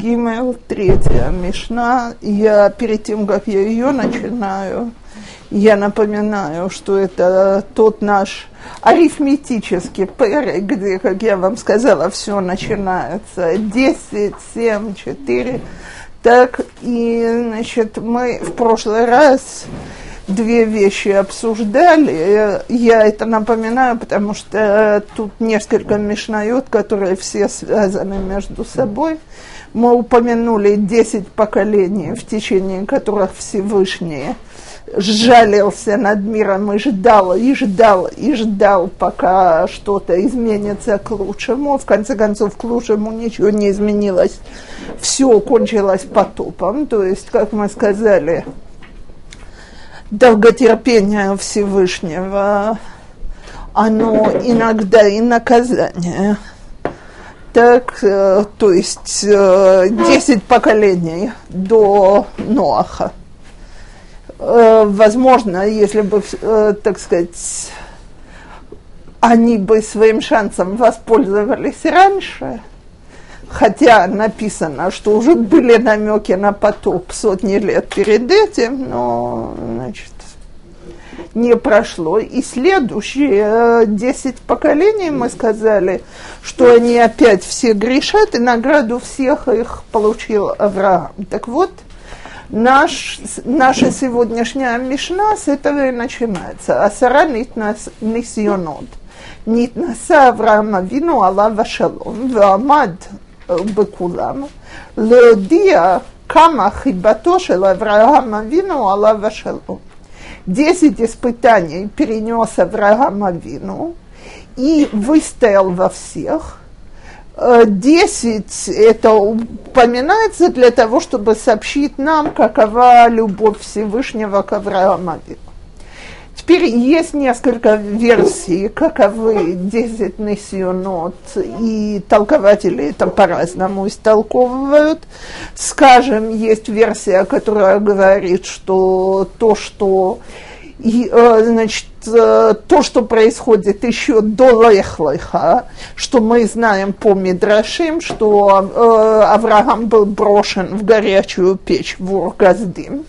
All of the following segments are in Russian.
Гимел, третья Мишна. Я перед тем, как я ее начинаю, я напоминаю, что это тот наш арифметический перек, где, как я вам сказала, все начинается 10, 7, 4. Так, и, значит, мы в прошлый раз две вещи обсуждали. Я это напоминаю, потому что тут несколько мишнают, которые все связаны между собой. Мы упомянули 10 поколений, в течение которых Всевышний сжалился над миром и ждал, и ждал, и ждал, пока что-то изменится к лучшему. В конце концов, к лучшему ничего не изменилось. Все кончилось потопом. То есть, как мы сказали, долготерпение Всевышнего, оно иногда и наказание. Так, э, то есть э, 10 поколений до Ноаха. Э, возможно, если бы, э, так сказать, они бы своим шансом воспользовались раньше, хотя написано, что уже были намеки на потоп сотни лет перед этим, но, значит, не прошло. И следующие э, десять поколений, мы сказали, что они опять все грешат, и награду всех их получил Авраам. Так вот, наш, наша сегодняшняя Мишна с этого и начинается. Асара нитнас нисьонот. Нитнаса Авраама вину Аллава шалом, ваамад э, бекулам, леодия кама хибато шел Авраама вину Аллава шалом. 10 испытаний перенес Авраам Авину и выстоял во всех. Э, 10 это упоминается для того, чтобы сообщить нам, какова любовь Всевышнего к Аврааму Авину. Теперь есть несколько версий, каковы 10 несионот, и толкователи это по-разному истолковывают. Скажем, есть версия, которая говорит, что то, что и, э, значит, э, то, что происходит еще до Лехлыха, что мы знаем по Мидрашим, что э, Авраам был брошен в горячую печь в Ургаздим.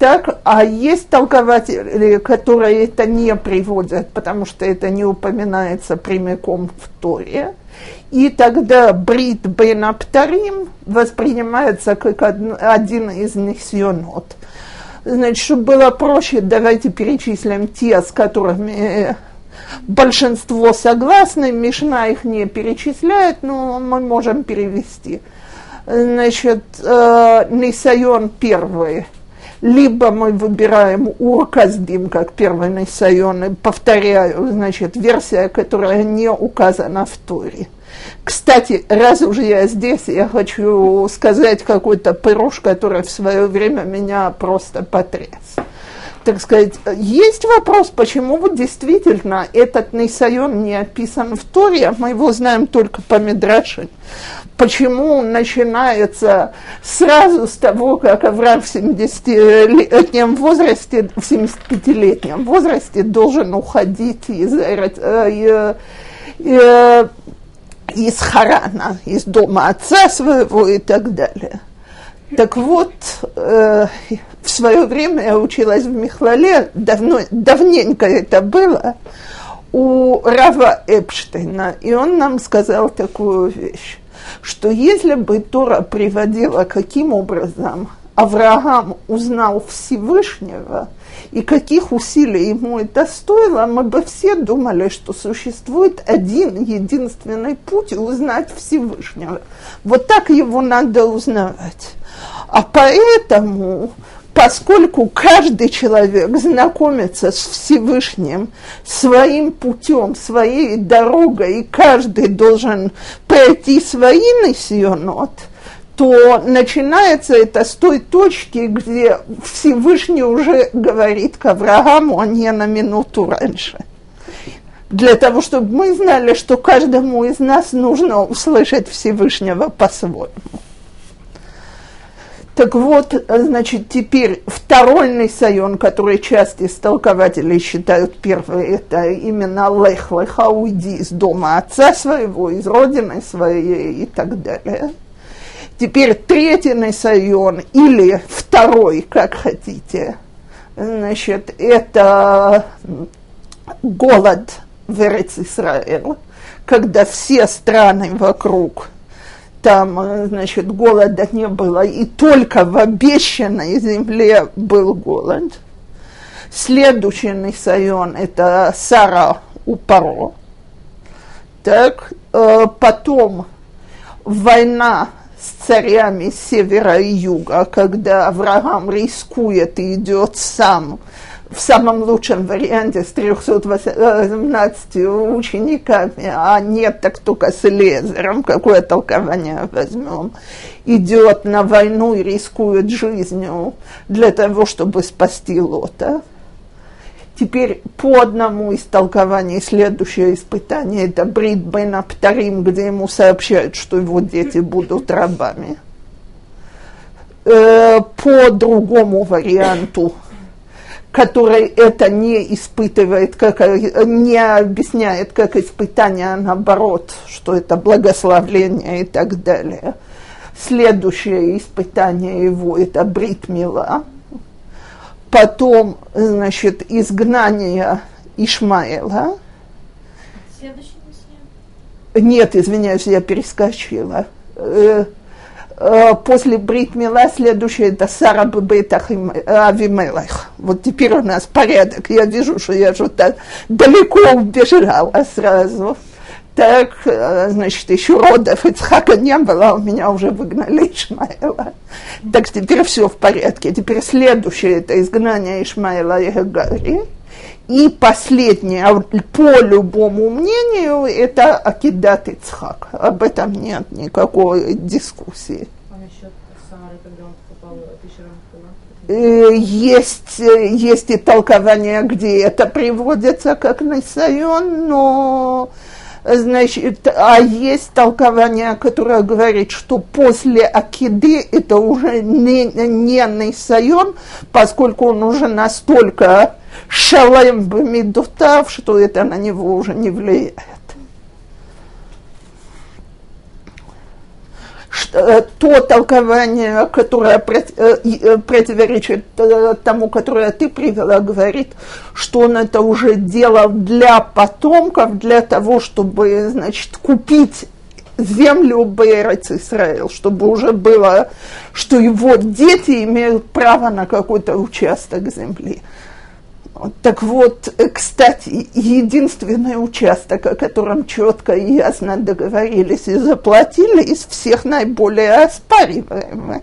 Так, а есть толкователи, которые это не приводят, потому что это не упоминается прямиком в Торе. И тогда Брит Бен Аптарим воспринимается как один из несионот. Значит, чтобы было проще, давайте перечислим те, с которыми большинство согласны. Мишна их не перечисляет, но мы можем перевести. Значит, э, Нисайон первый – либо мы выбираем Урказдим как первый Нисайон, и повторяю, значит, версия, которая не указана в Торе. Кстати, раз уже я здесь, я хочу сказать какой-то пыруш, который в свое время меня просто потряс так сказать, есть вопрос, почему вот действительно этот Нейсайон не описан в Торе, а мы его знаем только по Медраше. Почему он начинается сразу с того, как Авраам в 70-летнем возрасте, в 75-летнем возрасте должен уходить из, э, э, э, из Харана, из дома отца своего и так далее. Так вот, э, в свое время я училась в Михлале, давно, давненько это было, у Рава Эпштейна, и он нам сказал такую вещь, что если бы Тора приводила, каким образом Авраам узнал Всевышнего, и каких усилий ему это стоило, мы бы все думали, что существует один единственный путь узнать Всевышнего. Вот так его надо узнавать. А поэтому, поскольку каждый человек знакомится с Всевышним своим путем, своей дорогой, и каждый должен пройти свои несионот, то начинается это с той точки, где Всевышний уже говорит к Аврааму, а не на минуту раньше. Для того, чтобы мы знали, что каждому из нас нужно услышать Всевышнего по-своему. Так вот, значит, теперь второй Нисайон, который часть истолкователей считают первый, это именно Лех Леха, уйди из дома отца своего, из родины своей и так далее. Теперь третий Несайон или второй, как хотите, значит, это голод в Исраэль, когда все страны вокруг там, значит, голода не было, и только в обещанной земле был голод. Следующий Нисайон – это Сара у. Так, э, потом война царями севера и юга, когда Авраам рискует и идет сам в самом лучшем варианте с 318 учениками, а нет, так только с Лезером, какое толкование возьмем, идет на войну и рискует жизнью для того, чтобы спасти Лота. Теперь по одному из толкований следующее испытание – это Брит Бен Аптарим, где ему сообщают, что его дети будут рабами. Э, по другому варианту – который это не испытывает, как, не объясняет как испытание, а наоборот, что это благословление и так далее. Следующее испытание его – это бритмила. Потом, значит, изгнание Ишмаэла. Нет, извиняюсь, я перескочила. Э, Э, после Брит Мила следующее это Сара Бебетах Авимелах. Вот теперь у нас порядок. Я вижу, что я что-то далеко убежала сразу. Так, э, значит, еще родов Ицхака не было, а у меня уже выгнали Ишмаила. Так теперь все в порядке. Теперь следующее это изгнание Ишмаила и Гагари. И последнее, а по любому мнению, это Акидат Ицхак. Об этом нет никакой дискуссии. А насчет Сары, когда он покупал э, есть, есть и толкование, где это приводится как Насайон, но значит, а есть толкование, которое говорит, что после Акиды это уже не, не Насайон, поскольку он уже настолько шалем бамидутав, что это на него уже не влияет. То толкование, которое э, э, противоречит э, тому, которое ты привела, говорит, что он это уже делал для потомков, для того, чтобы, значит, купить землю Бейрец Израил, чтобы уже было, что его дети имеют право на какой-то участок земли. Так вот, э, кстати, единственный участок, о котором четко и ясно договорились и заплатили, из всех наиболее оспариваемый.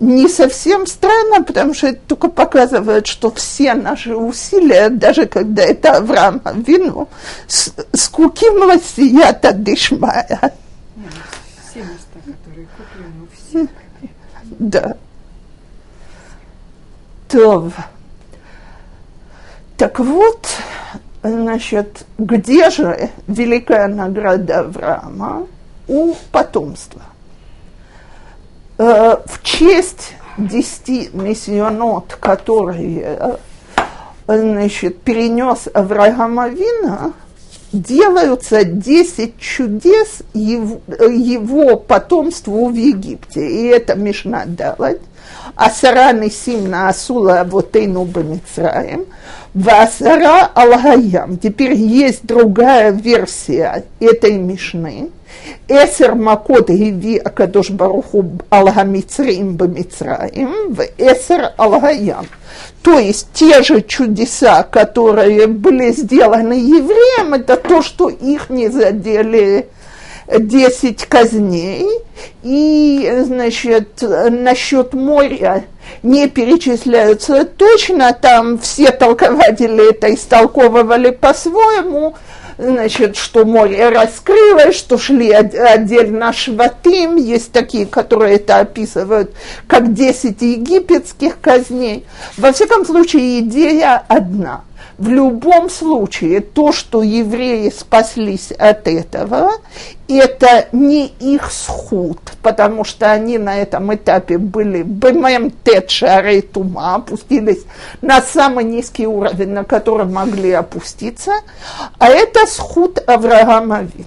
Не совсем странно, потому что это только показывает, что все наши усилия, даже когда это Авраам вину, скуким лосията дышмая. Все места, которые куплены у всех. Да. То. Так вот, значит, где же великая награда Авраама у потомства? Э, в честь десяти миссионот, которые значит, перенес Авраама Вина, делаются 10 чудес его, его потомству в Египте. И это Мишна Далать. Асара Нисимна Асула Авотейну Бамицраем, Васара Алгаям. Теперь есть другая версия этой Мишны. Эсер Макот Гиви Акадош Баруху Алгамицраим Бамицраим, в Эсер Алгаям. То есть те же чудеса, которые были сделаны евреям, это то, что их не задели 10 казней. И, значит, насчет моря не перечисляются точно, там все толкователи это истолковывали по-своему, значит, что море раскрылось, что шли отдельно шватым, есть такие, которые это описывают как 10 египетских казней. Во всяком случае, идея одна. В любом случае, то, что евреи спаслись от этого, это не их сход, потому что они на этом этапе были БММ Тетшары Тума, опустились на самый низкий уровень, на который могли опуститься, а это сход Авраама Вину.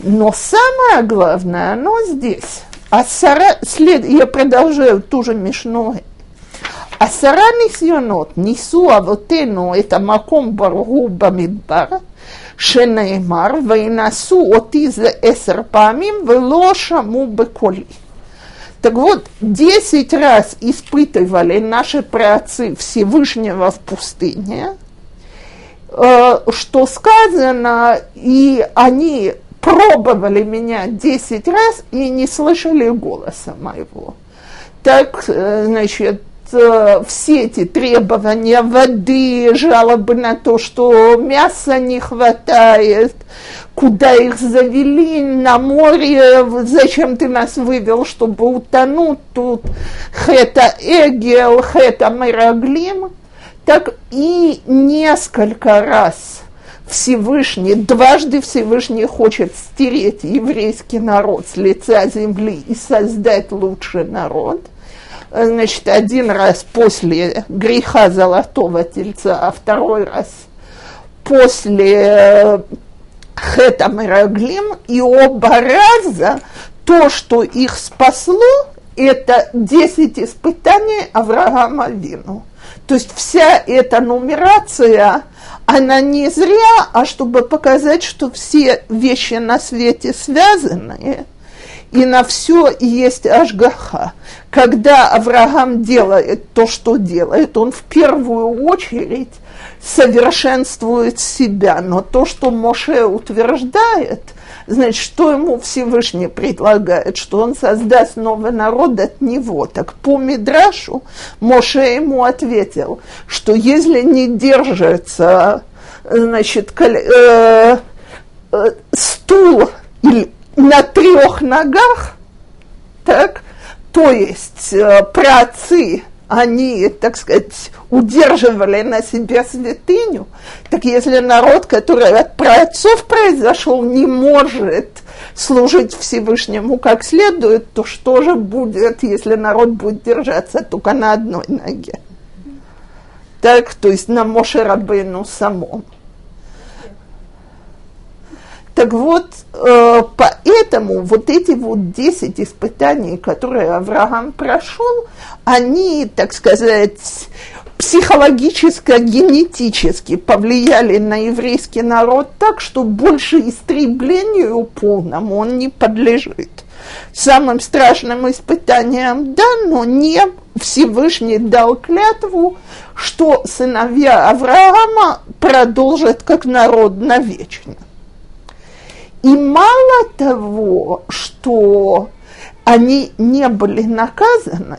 Но самое главное, оно здесь. А Сара, след, я продолжаю ту же Мишну. עשרה ניסיונות ניסו אבותינו את המקום ברור במדבר, שנאמר, וינשאו אותי זה עשר פעמים ולא שמעו בקולי. Так вот, десять раз испытывали наши праотцы Всевышнего в пустыне, что сказано, и они пробовали меня десять раз и не слышали голоса моего. Так, значит, все эти требования воды, жалобы на то, что мяса не хватает, куда их завели, на море, зачем ты нас вывел, чтобы утонуть, тут? Хета эгел, хета мираглим, так и несколько раз Всевышний, дважды Всевышний хочет стереть еврейский народ с лица земли и создать лучший народ – значит, один раз после греха золотого тельца, а второй раз после э, Хета Мираглим, и оба раза то, что их спасло, это 10 испытаний Авраама Вину. То есть вся эта нумерация, она не зря, а чтобы показать, что все вещи на свете связаны, и на все есть Ашгаха. Когда Авраам делает то, что делает, он в первую очередь совершенствует себя. Но то, что Моше утверждает, значит, что ему Всевышний предлагает, что он создаст новый народ от него. Так по Мидрашу Моше ему ответил, что если не держится значит, э, э, стул или на трех ногах, так, то есть э, праотцы, они, так сказать, удерживали на себе святыню, так если народ, который от праотцов произошел, не может служить Всевышнему как следует, то что же будет, если народ будет держаться только на одной ноге? Так, то есть на Моше Рабейну самом. Так вот, э, поэтому вот эти вот 10 испытаний, которые Авраам прошел, они, так сказать, психологически-генетически повлияли на еврейский народ так, что больше истреблению полному он не подлежит. Самым страшным испытанием, да, но не Всевышний дал клятву, что сыновья Авраама продолжат как народ навечно. И мало того, что они не были наказаны,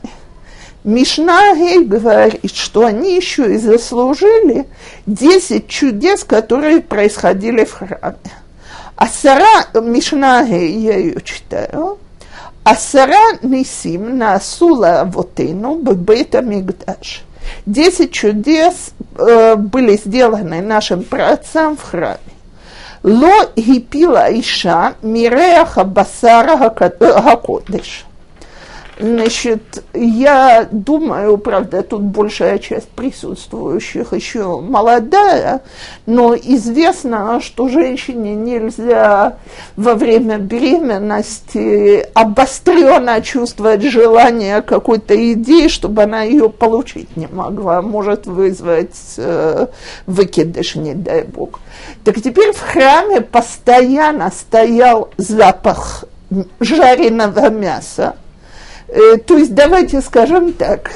Мишнагей говорит, что они еще и заслужили 10 чудес, которые происходили в храме. А Сара, Мишнагей, я ее читаю, а Сара Нисим насула авотейну бебета мигдаш. Десять чудес э, были сделаны нашим праотцам в храме. Ло гипила иша миреха басара э, гакодыш. Значит, я думаю, правда, тут большая часть присутствующих еще молодая, но известно, что женщине нельзя во время беременности обостренно чувствовать желание какой-то идеи, чтобы она ее получить не могла, может вызвать э, выкидыш, не дай бог. Так теперь в храме постоянно стоял запах жареного мяса, то есть давайте скажем так,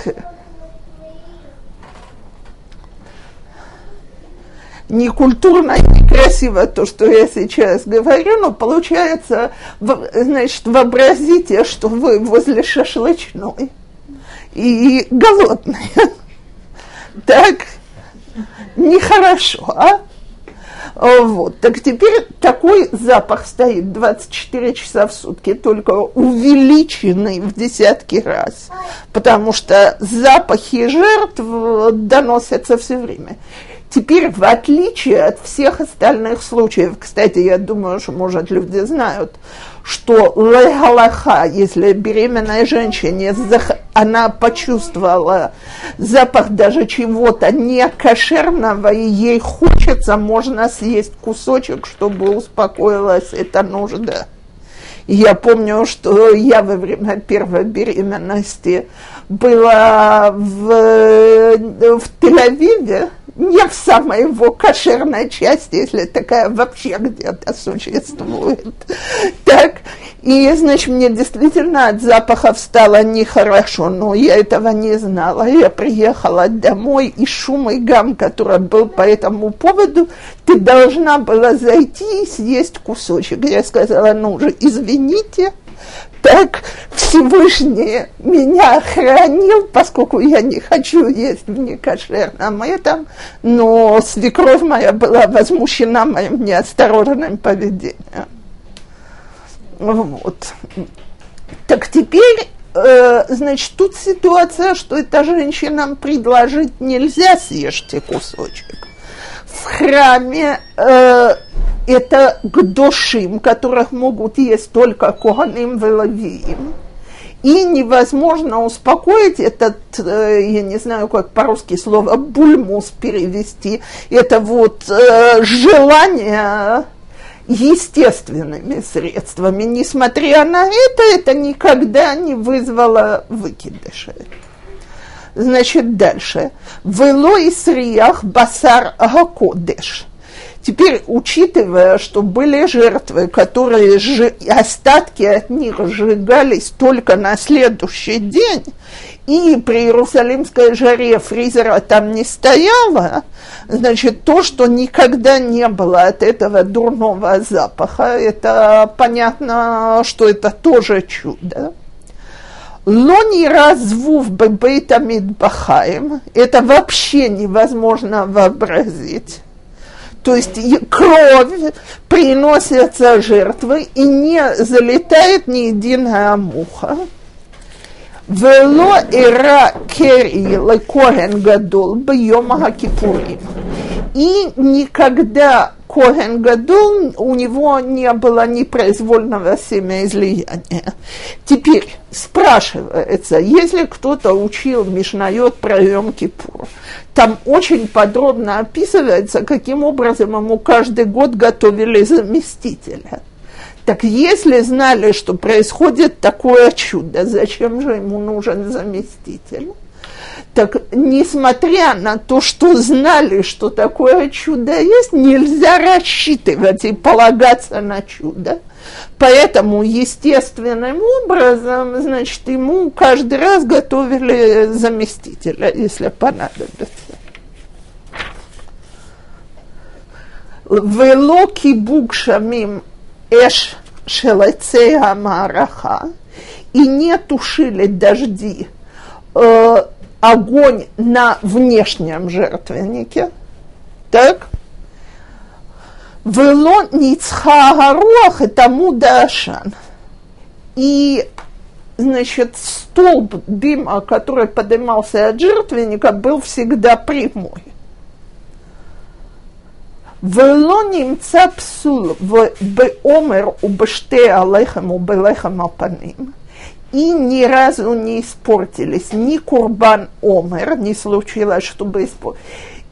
не культурно и красиво то, что я сейчас говорю, но получается, значит, вообразите, что вы возле шашлычной и голодные. Так, нехорошо, а? Вот. Так теперь такой запах стоит 24 часа в сутки, только увеличенный в десятки раз, потому что запахи жертв доносятся все время. Теперь, в отличие от всех остальных случаев, кстати, я думаю, что, может, люди знают, что легалаха, если беременная женщина, она почувствовала запах даже чего-то некошерного, и ей хочется, можно съесть кусочек, чтобы успокоилась эта нужда. Я помню, что я во время первой беременности была в, в Тель-Авиве, не в самой его кошерной части, если такая вообще где-то существует. Так, и, значит, мне действительно от запахов стало нехорошо, но я этого не знала. Я приехала домой, и шум и гам, который был по этому поводу, ты должна была зайти и съесть кусочек. Я сказала, ну уже извините, так Всевышний меня хранил, поскольку я не хочу есть в некошерном этом, но свекровь моя была возмущена моим неосторожным поведением. Вот. Так теперь, э, значит, тут ситуация, что эта женщинам предложить нельзя съешьте кусочек. В храме э, это гдошим, которых могут есть только коганим велавиим. И невозможно успокоить этот, э, я не знаю, как по-русски слово бульмус перевести, это вот э, желание естественными средствами. Несмотря на это, это никогда не вызвало выкидыша. Значит, дальше. Вело и сриях басар гакодеш. Теперь, учитывая, что были жертвы, которые ж... остатки от них сжигались только на следующий день, и при Иерусалимской жаре фризера там не стояло, значит, то, что никогда не было от этого дурного запаха, это понятно, что это тоже чудо. Лони развув бейтамид бахаем, это вообще невозможно вообразить. То есть кровь приносится жертвы и не залетает ни единая муха. Вело ира кери лекоген гадол бьема кипурим. И никогда Коген Гадол, у него не было непроизвольного семяизлияния. Теперь спрашивается, если кто-то учил Мишнает про Йом Кипур, там очень подробно описывается, каким образом ему каждый год готовили заместителя. Так если знали, что происходит такое чудо, зачем же ему нужен заместитель? Так, несмотря на то, что знали, что такое чудо есть, нельзя рассчитывать и полагаться на чудо. Поэтому естественным образом, значит, ему каждый раз готовили заместителя, если понадобится. Вело кибук шамим эш шелецея мараха, и не тушили дожди э, огонь на внешнем жертвеннике, так, вело ницхагарох и тому дашан. И, значит, столб дыма, который поднимался от жертвенника, был всегда прямой. Вело немца псул в беомер у беште алехам у апаним и ни разу не испортились ни Курбан Омер, не случилось, чтобы испортились,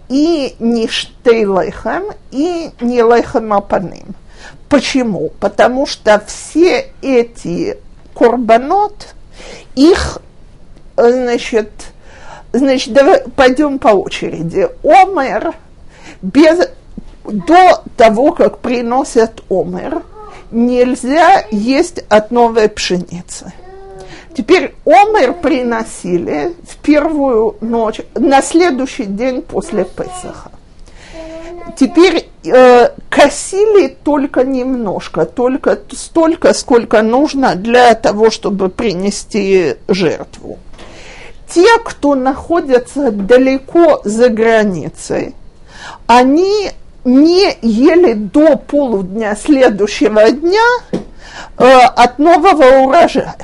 и ни Штейлехем, и ни Лехем Апаним. Почему? Потому что все эти Курбанот, их, значит, значит, давай пойдем по очереди. Омер без, до того, как приносят омер, нельзя есть от новой пшеницы. Теперь омер приносили в первую ночь, на следующий день после Песаха. Теперь э, косили только немножко, только столько, сколько нужно для того, чтобы принести жертву. Те, кто находятся далеко за границей, они не ели до полудня следующего дня э, от нового урожая.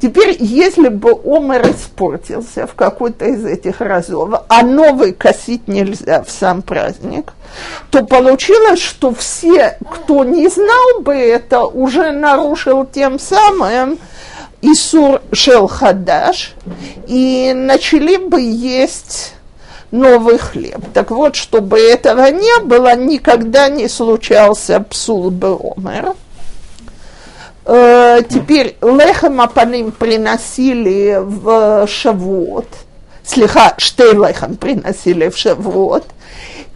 Теперь, если бы омер испортился в какой-то из этих разов, а новый косить нельзя в сам праздник, то получилось, что все, кто не знал бы это, уже нарушил тем самым Исур Шел Хадаш, и начали бы есть новый хлеб. Так вот, чтобы этого не было, никогда не случался псул бы омер. Э, теперь лехем апаним приносили в шавуот, слегка штей лехем приносили в шавуот,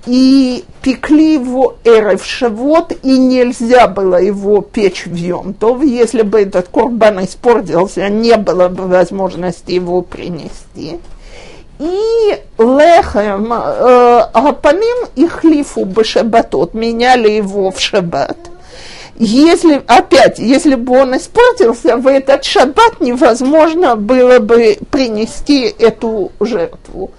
и пекли его эры в шавот, и нельзя было его печь в Йомтов. Если бы этот корбан испортился, не было бы возможности его принести. И лехем э, апаним и хлифу бы шабатот, меняли его в шаббат – если, опять, если бы он испортился, в этот шаббат невозможно было бы принести эту жертву.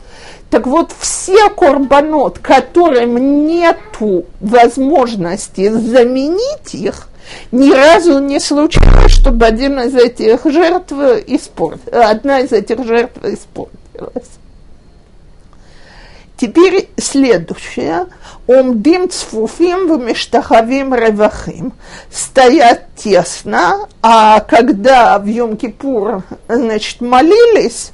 Так вот, все корбанот, которым нету возможности заменить их, ни разу не случилось, чтобы один из этих жертв испорт, одна из этих жертв испортилась. Теперь следующее. Омдим цфуфим в мештахавим ревахим. Стоят тесно, а когда в Йом-Кипур, значит, молились,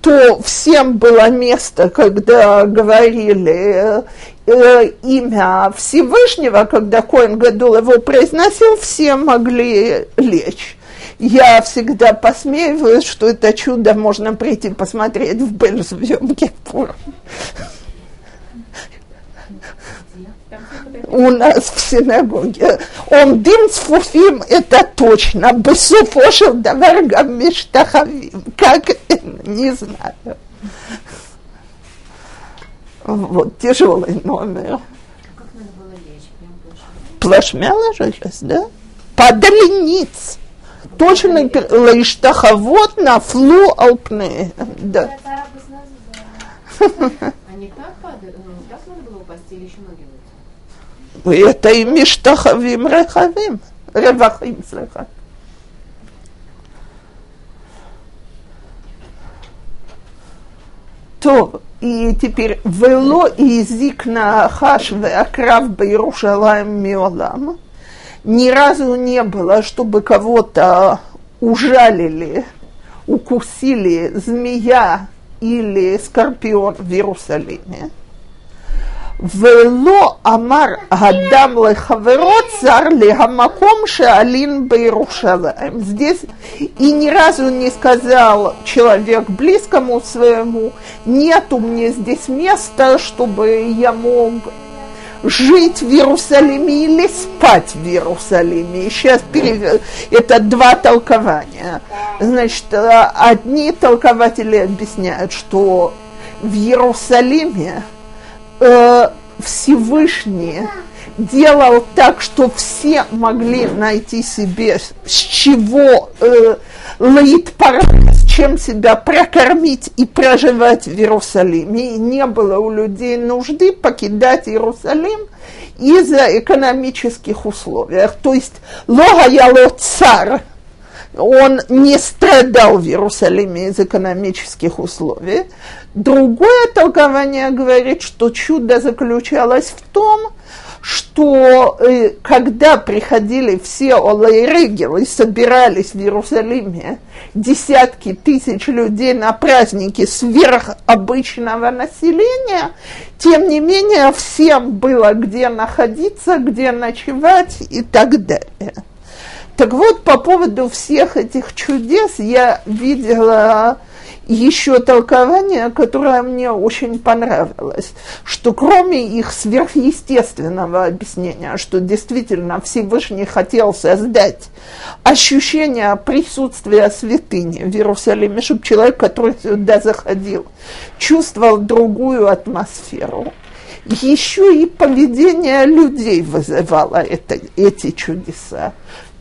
то всем было место, когда говорили э, имя Всевышнего, когда Коин Гадул его произносил, все могли лечь. Я всегда посмеиваюсь, что это чудо можно прийти посмотреть в Бельс в Йом-Кипур. У нас в синагоге. Он дым с фуфим, это точно. Бесуфошил давар гаммиштахавим. Как, не знаю. Вот, тяжелый номер. Плашмя ложилась, да? Падали ниц. Точно лаиштахавот на флу алпне. Да. Они так падали, ну, так надо было упасть или еще ноги это и миштахавим рехавим, ревахим, слыха. То, и теперь вело и язык на хаш веакрав Иерушалаем миолам. Ни разу не было, чтобы кого-то ужалили, укусили змея или скорпион в Иерусалиме. Вело амар гадам лехаверо цар легамаком шаалин бейрушалаем. Эм, здесь и ни разу не сказал человек близкому своему, нету мне здесь места, чтобы я мог жить в Иерусалиме или спать в Иерусалиме. Сейчас перев... это два толкования. Значит, одни толкователи объясняют, что в Иерусалиме э, Всевышний делал так, что все могли найти себе с чего э, с чем себя прокормить и проживать в Иерусалиме. И не было у людей нужды покидать Иерусалим из-за экономических условий. То есть логаяло царь, он не страдал в Иерусалиме из экономических условий. Другое толкование говорит, что чудо заключалось в том, что э, когда приходили все Олайрегел и собирались в Иерусалиме десятки тысяч людей на праздники сверх обычного населения, тем не менее всем было где находиться, где ночевать и так далее. Так вот, по поводу всех этих чудес я видела еще толкование, которое мне очень понравилось, что кроме их сверхъестественного объяснения, что действительно Всевышний хотел создать ощущение присутствия святыни в Иерусалиме, чтобы человек, который сюда заходил, чувствовал другую атмосферу, еще и поведение людей вызывало это, эти чудеса.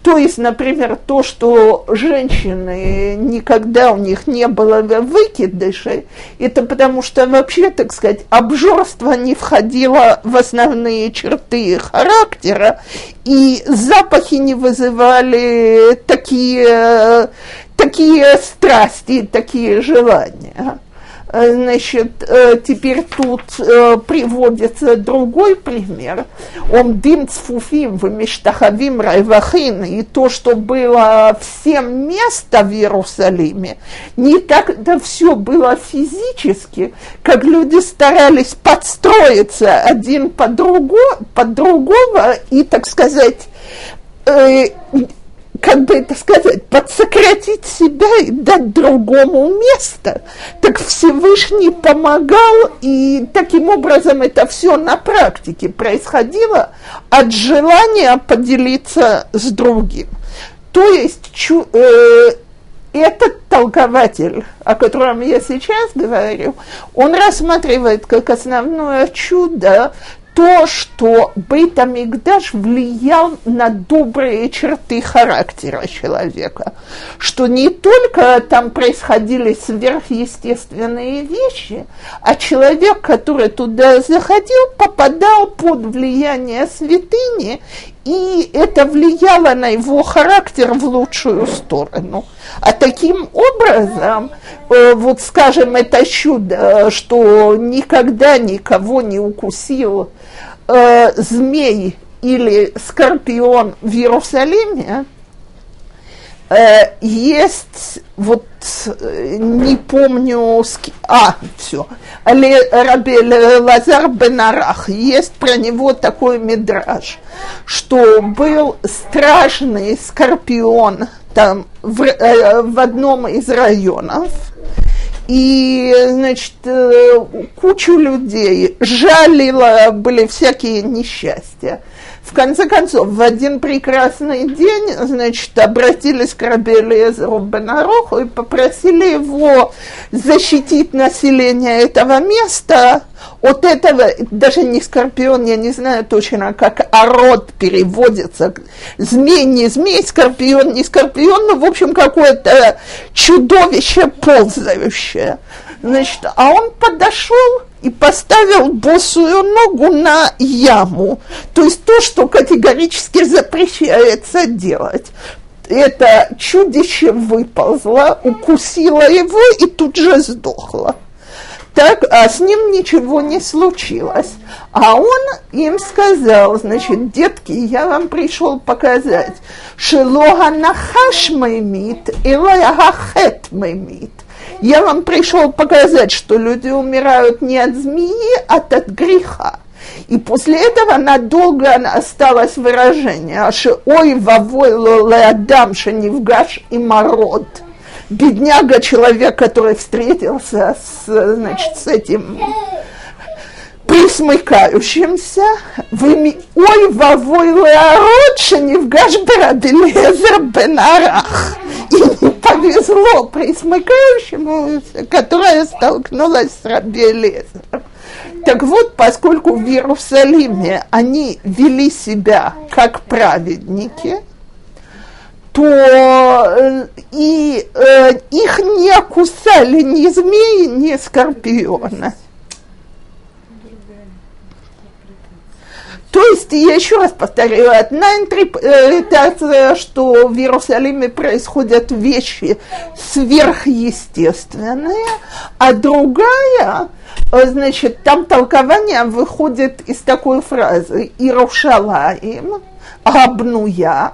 То есть, например, то, что женщины никогда у них не было выкидышей, это потому что вообще, так сказать, обжорство не входило в основные черты характера, и запахи не вызывали такие, так, такие страсти, такие желания. Э, значит, э, теперь тут э, приводится другой пример. Он дим цфуфим в миштахавим райвахин, и то, что было всем место в Иерусалиме, не так это все было физически, как люди старались подстроиться один под, друго, под другого и, так сказать, как бы это сказать, подсократить себя и дать другому место. Так Всевышний помогал, и таким образом это все на практике происходило от желания поделиться с другим. То есть чу, э, этот толкователь, о котором я сейчас говорю, он рассматривает как основное чудо то, что Бейт-Амикдаш влиял на добрые черты характера человека, что не только там происходили сверхъестественные вещи, а человек, который туда заходил, попадал под влияние святыни, и это влияло на его характер в лучшую сторону. А таким образом, э, вот скажем, это чудо, что никогда никого не укусил э, змей или скорпион в Иерусалиме, есть вот э, не помню, а, все, Рабель Лазар Бенарах, есть про него такой мидраж, что был страшный скорпион там в, э, в одном из районов, и, значит, э, кучу людей жалило, были всякие несчастья. В конце концов, в один прекрасный день, значит, обратились к Рабелезеру Бенароху и попросили его защитить население этого места от этого, даже не скорпион, я не знаю точно, как ород переводится, змей, не змей, скорпион, не скорпион, ну, в общем, какое-то чудовище ползающее. Значит, а он подошел и поставил босую ногу на яму. То есть то, что категорически запрещается делать. Это чудище выползло, укусило его и тут же сдохло. Так, а с ним ничего не случилось. А он им сказал, значит, детки, я вам пришел показать, шелога нахаш мемит, илая хет мемит я вам пришел показать, что люди умирают не от змеи, а от греха. И после этого надолго осталось выражение, аж ой вовой леадам шенивгаш и мород. Бедняга человек, который встретился с, значит, с этим присмыкающимся, вы ой вовой леарод шенивгаш барабелезер бенарах и не повезло присмыкающему, которая столкнулась с Рабиэлезером. Так вот, поскольку в Иерусалиме они вели себя как праведники, то э, и э, их не кусали ни змеи, ни скорпионы. То есть, я еще раз повторяю, одна интерпретация, что в Иерусалиме происходят вещи сверхъестественные, а другая, значит, там толкование выходит из такой фразы «Иерушалаим, Абнуя,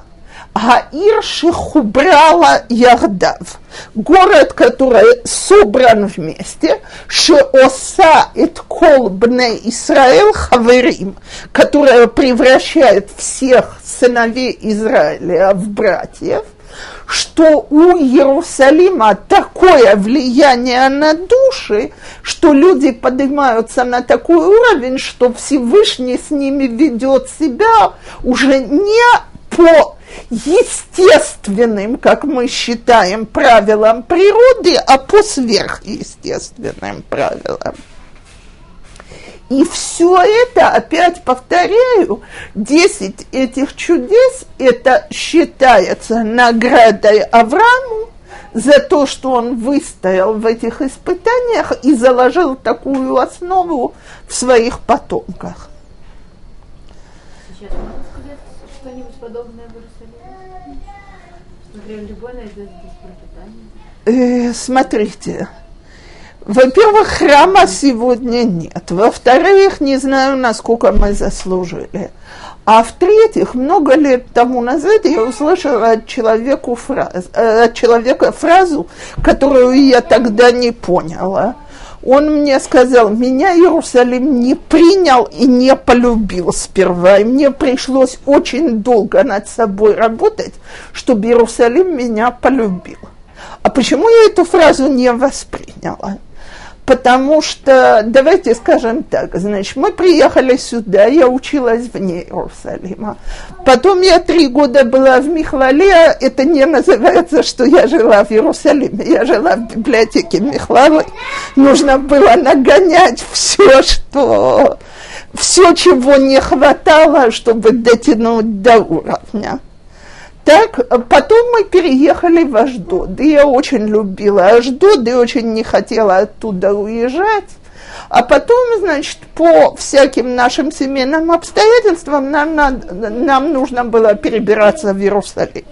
Гаир Шехубрала Ярдав. Город, который собран вместе, Шеоса et кол бне Исраэл Хаверим, которая превращает всех сыновей Израиля в братьев, что у Иерусалима такое влияние на души, что люди поднимаются на такой уровень, что Всевышний с ними ведет себя уже не по естественным, как мы считаем, правилам природы, а по сверхъестественным правилам. И все это, опять повторяю, 10 этих чудес, это считается наградой Аврааму за то, что он выстоял в этих испытаниях и заложил такую основу в своих потомках. Сейчас можно сказать что-нибудь подобное в Э, смотрите, во-первых, храма сегодня нет. Во-вторых, не знаю, насколько мы заслужили. А в-третьих, много лет тому назад я услышала от, человеку фраз, э, от человека фразу, которую я тогда не поняла. Он мне сказал, меня Иерусалим не принял и не полюбил сперва. И мне пришлось очень долго над собой работать, чтобы Иерусалим меня полюбил. А почему я эту фразу не восприняла? Потому что, давайте скажем так, значит, мы приехали сюда, я училась вне Иерусалима. Потом я три года была в Михлале, это не называется, что я жила в Иерусалиме, я жила в библиотеке Михлалы. Нужно было нагонять все, что, все, чего не хватало, чтобы дотянуть до уровня. Так, потом мы переехали в Аждод. И я очень любила Аждод и очень не хотела оттуда уезжать. А потом, значит, по всяким нашим семейным обстоятельствам нам, надо, нам нужно было перебираться в Иерусалим.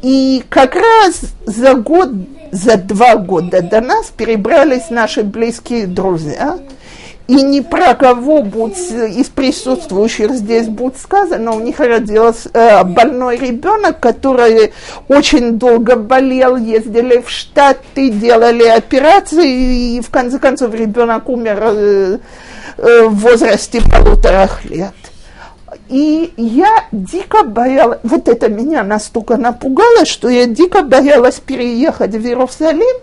И как раз за год, за два года до нас перебрались наши близкие друзья – и ни про кого будь из присутствующих здесь будет сказано, у них родился э, больной ребенок, который очень долго болел, ездили в Штаты, делали операции, и в конце концов ребенок умер э, э, в возрасте полутора лет. И я дико боялась, вот это меня настолько напугало, что я дико боялась переехать в Иерусалим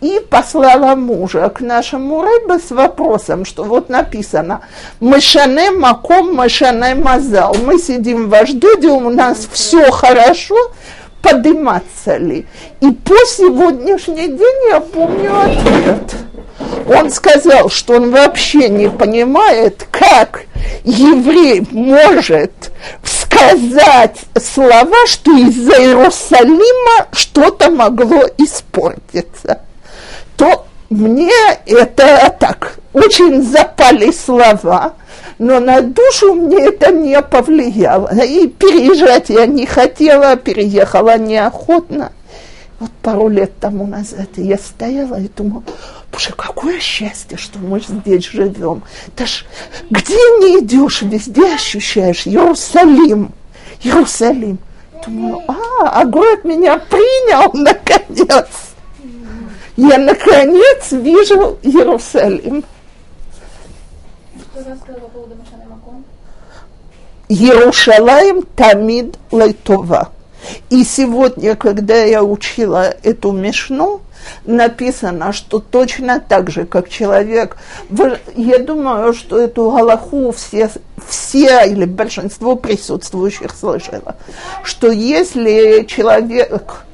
и послала мужа к нашему рыбе с вопросом, что вот написано «Мышане маком, мышане мазал». Мы сидим в Аждоде, у нас все хорошо, подниматься ли? И по сегодняшний день я помню ответ. Он сказал, что он вообще не понимает, как еврей может сказать слова, что из-за Иерусалима что-то могло испортиться то мне это так, очень запали слова, но на душу мне это не повлияло. И переезжать я не хотела, переехала неохотно. Вот пару лет тому назад я стояла и думала, боже, какое счастье, что мы здесь живем. Это ж где не идешь, везде ощущаешь Иерусалим, Иерусалим. Думаю, а, а город меня принял наконец я наконец вижу Иерусалим. Иерушалаем тамид лайтова. И сегодня, когда я учила эту мешну, написано, что точно так же, как человек, я думаю, что эту галаху все, все или большинство присутствующих слышало, что если человек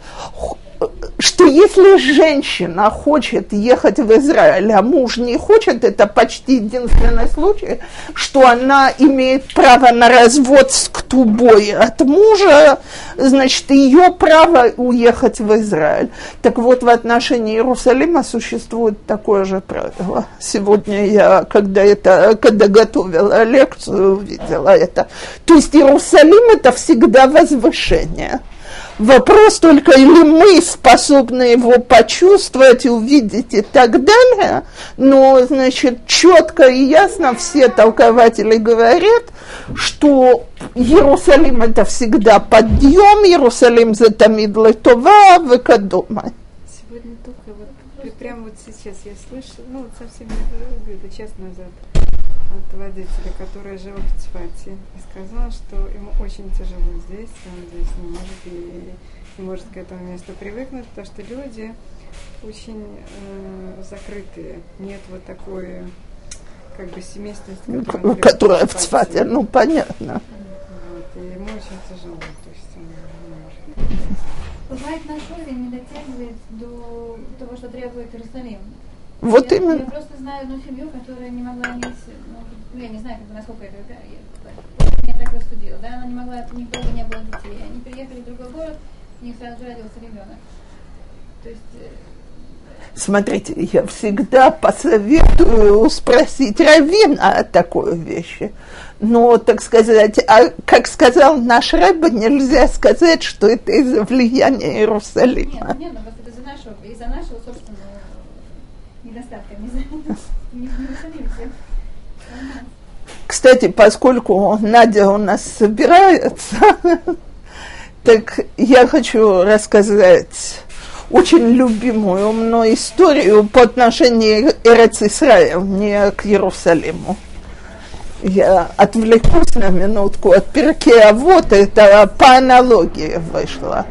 что если женщина хочет ехать в Израиль, а муж не хочет, это почти единственный случай, что она имеет право на развод с ктубой от мужа, значит, ее право уехать в Израиль. Так вот, в отношении Иерусалима существует такое же правило. Сегодня я, когда, это, когда готовила лекцию, увидела это. То есть Иерусалим – это всегда возвышение – Вопрос только, или мы способны его почувствовать, увидеть и так далее. Но, значит, четко и ясно все толкователи говорят, что Иерусалим это всегда подъем, Иерусалим за Тамид Летова, Векадома. Сегодня только вот, прямо вот сейчас я слышу, ну вот совсем где-то час назад, от водителя, который жил в Цфате, и сказал, что ему очень тяжело здесь, он здесь не может и не может к этому месту привыкнуть, потому что люди очень э, закрытые, нет вот такой как бы семейственности, которая, которая в Цфате, ну понятно. Вот, и ему очень тяжело, то есть он не может. Бывает, наш уровень не дотягивает до того, что требует Иерусалим. Вот я, именно. Я просто знаю одну семью, которая не могла иметь, ну, я не знаю, как, насколько это, я, я так рассудила, да, она не могла, никого не было детей. Они приехали в другой город, у них сразу же родился ребенок. То есть, э, Смотрите, я всегда посоветую спросить Равина о такой вещи. Но, так сказать, а, как сказал наш Рэб, нельзя сказать, что это из-за влияния Иерусалима. Нет, нет, но это из-за нашего, из-за нашего собственного недостатка, не за не, не за Кстати, поскольку Надя у нас собирается, так я хочу рассказать очень любимую мной историю по отношению Эрец Исраил, не к Иерусалиму. Я отвлекусь на минутку от перки, а вот это по аналогии вышло.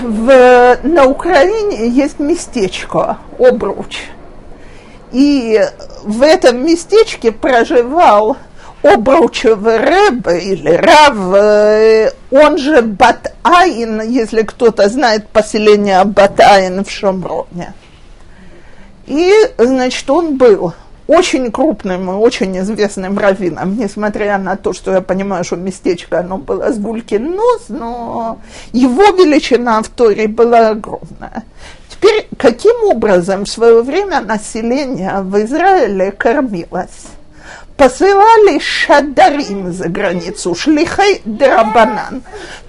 В, на Украине есть местечко Обруч. И в этом местечке проживал Обручевый Рэбе или Рав, э, он же Батаин, если кто-то знает поселение Батаин в Шомроне. И, значит, он был очень крупным и очень известным раввином, несмотря на то, что я понимаю, что местечко, оно было с гулькин нос, но его величина в Торе была огромная. Теперь, каким образом в свое время население в Израиле кормилось? посылали шадарим за границу, шлихай драбанан.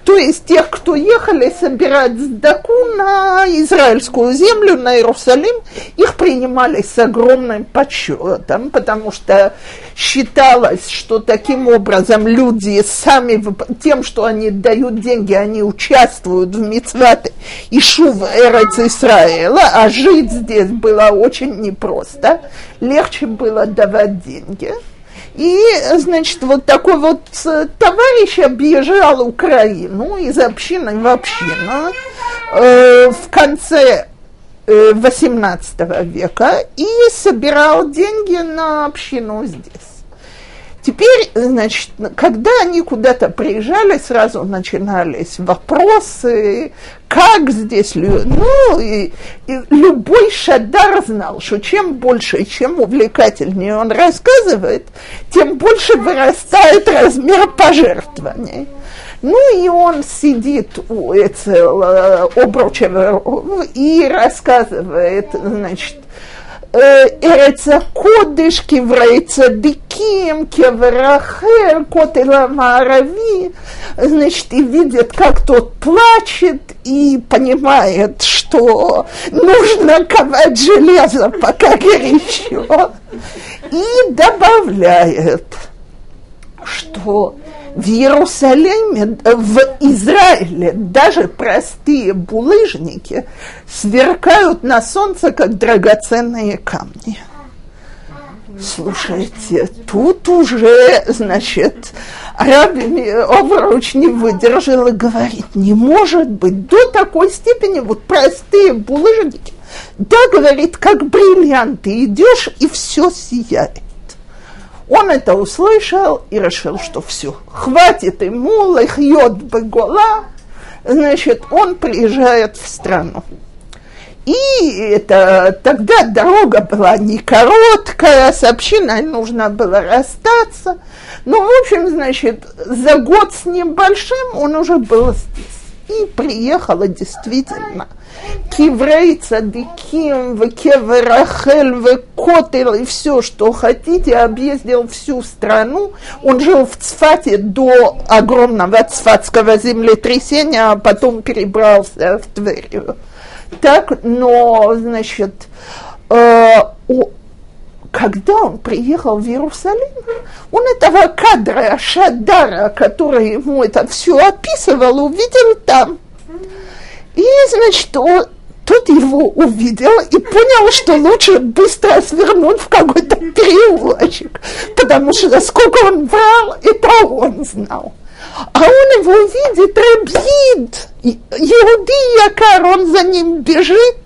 То есть тех, кто ехали собирать сдаку на израильскую землю, на Иерусалим, их принимали с огромным почетом, потому что считалось, что таким образом люди сами, тем, что они дают деньги, они участвуют в митцват Ишув Эрец Исраэла, а жить здесь было очень непросто. Легче было давать деньги. И, значит, вот такой вот э, товарищ объезжал Украину из общины в общину э, в конце XVIII э, века и собирал деньги на общину здесь. Теперь, значит, когда они куда-то приезжали, сразу начинались вопросы, как здесь, ну, и, и любой шадар знал, что чем больше и чем увлекательнее он рассказывает, тем больше вырастает размер пожертвований. Ну и он сидит у этого обруча и рассказывает, значит, Эрец Кодыш, Кеврейца Диким, Кеврахер, Котела Марави, значит, и видит, как тот плачет, и понимает, что нужно ковать железо, пока горячо, и добавляет, что в Иерусалиме, в Израиле даже простые булыжники сверкают на солнце, как драгоценные камни. Слушайте, тут уже, значит, Раби Овруч не выдержал и говорит, не может быть, до такой степени вот простые булыжники. Да, говорит, как бриллианты, идешь и все сияет. Он это услышал и решил, что все, хватит ему, лихьет бегола, значит, он приезжает в страну. И это, тогда дорога была не короткая, с общиной нужно было расстаться. Ну, в общем, значит, за год с небольшим он уже был здесь. И приехала действительно киврей цадиким, в кеверахель, в котел и все, что хотите, объездил всю страну. Он жил в Цфате до огромного цфатского землетрясения, а потом перебрался в Тверью. Так, но, значит, э, когда он приехал в Иерусалим, он этого кадра Шадара, который ему это все описывал, увидел там. И, значит, он, тот его увидел и понял, что лучше быстро свернуть в какой-то переулочек, потому что сколько он брал, это он знал. А он его видит, Рабзид, Иуди Якар, он за ним бежит,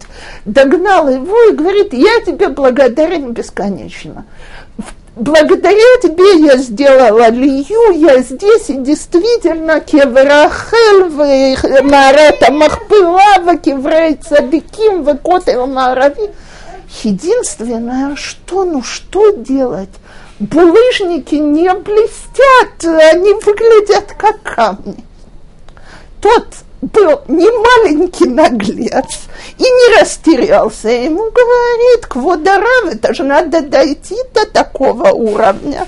догнал его и говорит, я тебе благодарен бесконечно благодаря тебе я сделала лию, я здесь, и действительно кеврахел Марата Махпыла, кеврей цадиким, в котел Марави. Единственное, что, ну что делать? Булыжники не блестят, они выглядят как камни. Тот был не маленький наглец и не растерялся. Ему говорит, Кводарав, это же надо дойти до такого уровня.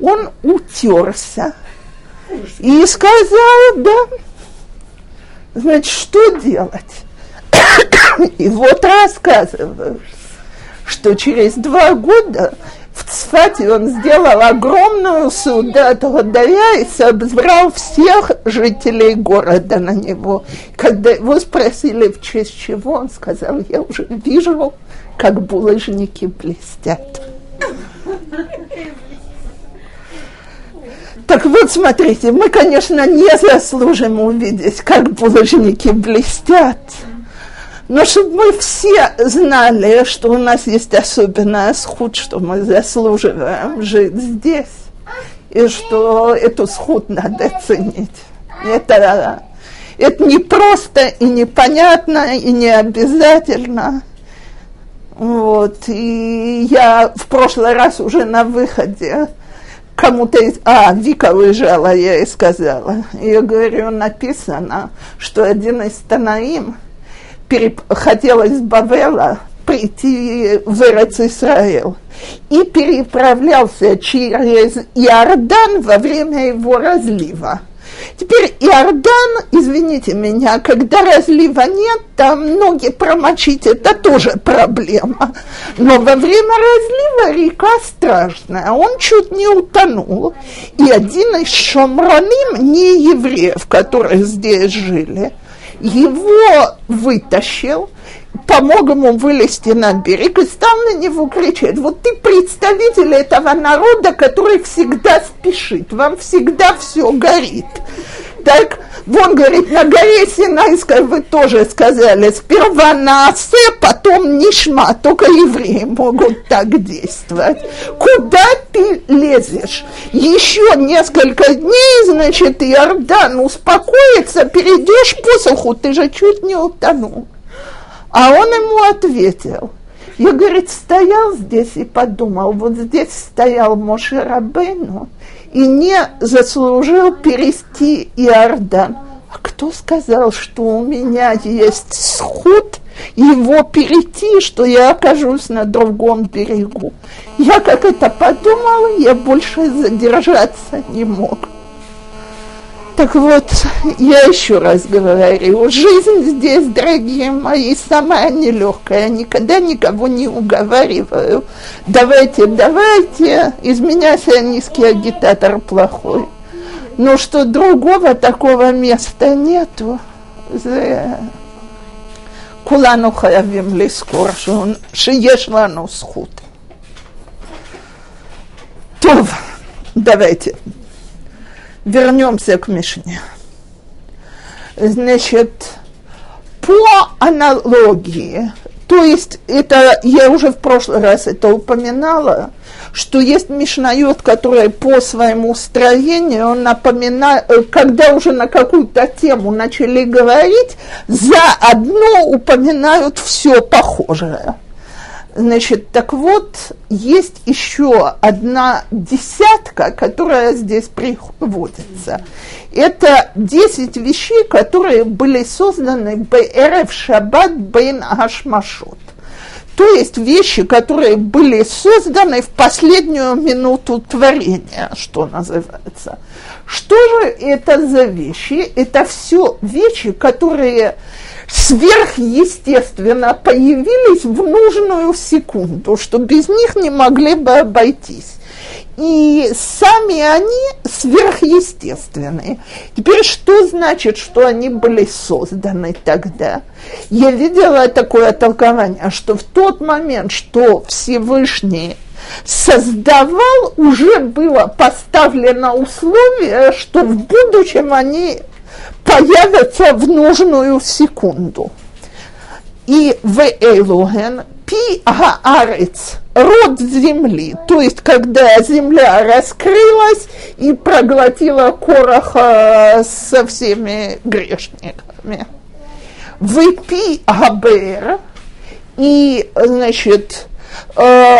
Он утерся и сказал, да, значит, что делать? И вот рассказываю, что через два года в Цфате он сделал огромную судат Годая и собрал всех жителей города на него. Когда его спросили, в честь чего, он сказал, я уже вижу, как булыжники блестят. Так вот, смотрите, мы, конечно, не заслужим увидеть, как булыжники блестят. Но чтобы мы все знали, что у нас есть особенная сход, что мы заслуживаем жить здесь, и что эту сход надо ценить. Это, это не просто и непонятно, и не обязательно. Вот, и я в прошлый раз уже на выходе кому-то. А, Вика уезжала, я ей сказала. Я говорю, написано, что один из Танаим – переп... хотел из Бавела прийти в Эрец Израил и переправлялся через Иордан во время его разлива. Теперь Иордан, извините меня, когда разлива нет, там ноги промочить, это тоже проблема. Но во время разлива река страшная, он чуть не утонул. И один из шомраним, не евреев, которые здесь жили – его вытащил, помог ему вылезти на берег и стал на него кричать, вот ты представитель этого народа, который всегда спешит, вам всегда все горит. Так, вон, говорит, на горе Синайской вы тоже сказали, сперва на Асе, потом Нишма, только евреи могут так действовать. Куда ты лезешь? Еще несколько дней, значит, Иордан успокоится, перейдешь посоху, ты же чуть не утонул. А он ему ответил, я, говорит, стоял здесь и подумал, вот здесь стоял Моше Рабейну, и не заслужил перейти Иордан. А кто сказал, что у меня есть сход его перейти, что я окажусь на другом берегу? Я как это подумал, я больше задержаться не мог. Так вот, я еще раз говорю, жизнь здесь, дорогие мои, самая нелегкая. Никогда никого не уговариваю. Давайте, давайте, из меня себя низкий агитатор плохой. Но что другого такого места нету. כולנו חייבים לזכור שיש לנו זכות. טוב, давайте вернемся к Мишне. Значит, по аналогии, то есть это, я уже в прошлый раз это упоминала, что есть Мишнает, который по своему строению, он напоминает, э, когда уже на какую-то тему начали говорить, заодно упоминают все похожее. Значит, так вот, есть еще одна десятка, которая здесь приводится. Это десять вещей, которые были созданы БРФ Шаббат Бейн Ашмашот. То есть вещи, которые были созданы в последнюю минуту творения, что называется. Что же это за вещи? Это все вещи, которые сверхъестественно появились в нужную секунду, что без них не могли бы обойтись. И сами они сверхъестественные. Теперь что значит, что они были созданы тогда? Я видела такое толкование, что в тот момент, что Всевышний создавал, уже было поставлено условие, что в будущем они появятся в нужную секунду. И в Эйлуген пи аарец, род земли, то есть когда земля раскрылась и проглотила Короха со всеми грешниками. В пи абер, и, значит, э,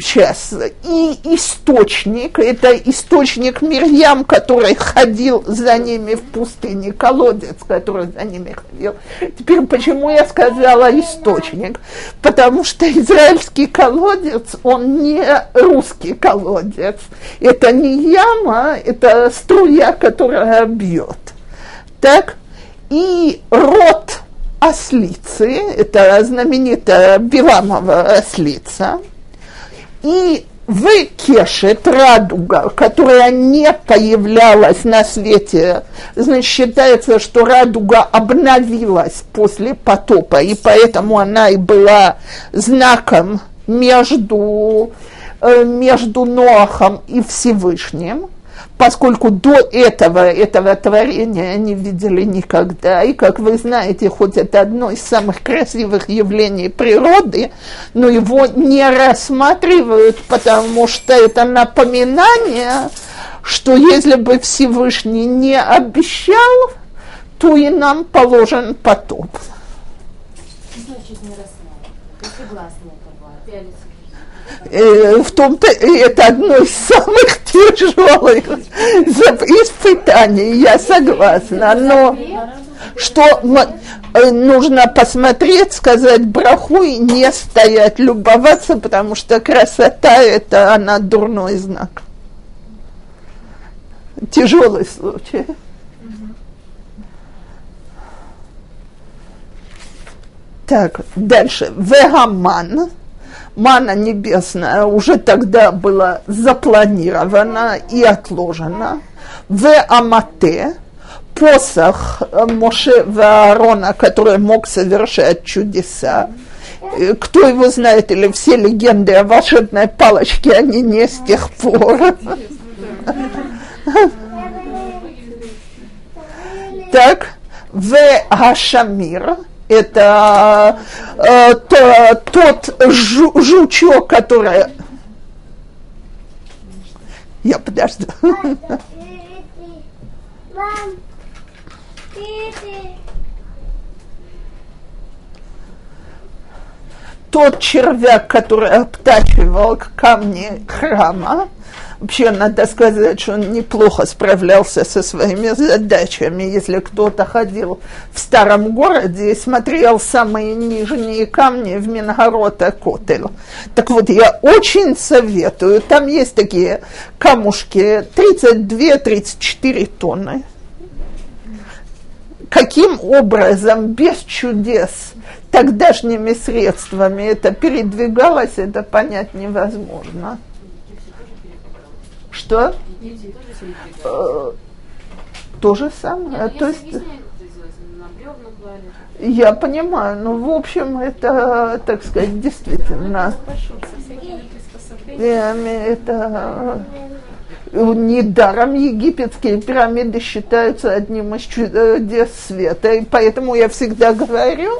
сейчас, и источник, это источник Мирьям, который ходил за ними в пустыне, колодец, который за ними ходил. Теперь почему я сказала источник? Потому что израильский колодец, он не русский колодец. Это не яма, это струя, которая бьет. Так? И рот ослицы, это знаменитая Биламова ослица, и в Кешет радуга, которая не появлялась на свете, значит, считается, что радуга обновилась после потопа, и поэтому она и была знаком между, э, между Ноахом и Всевышним – поскольку до этого этого творения не видели никогда. И, как вы знаете, хоть это одно из самых красивых явлений природы, но его не рассматривают, потому что это напоминание, что если бы Всевышний не обещал, то и нам положен потоп. Значит, не рассматривают. Согласны э, в том-то это одно из самых тяжелых испытаний, я согласна, но что э, нужно посмотреть, сказать браху и не стоять, любоваться, потому что красота это она дурной знак. Тяжелый случай. Так, дальше. Вегаман мана небесная уже тогда была запланирована и отложена. В Амате посох Моше Аарона, который мог совершать чудеса. Э, кто его знает, или все легенды о волшебной палочке, они не с тех пор. Так, в Хашамир – это э, то, тот жу, жучок, который... Я подожду. Тот червяк, который обтачивал камни храма, Вообще, надо сказать, что он неплохо справлялся со своими задачами. Если кто-то ходил в старом городе и смотрел самые нижние камни в Мингорота Котель. Так вот, я очень советую, там есть такие камушки 32-34 тонны. Каким образом, без чудес, тогдашними средствами это передвигалось, это понять невозможно. Что? Э, то же самое. То есть, я понимаю, но в общем это, так сказать, действительно. Это недаром египетские пирамиды считаются одним из чудес света, и поэтому я всегда говорю,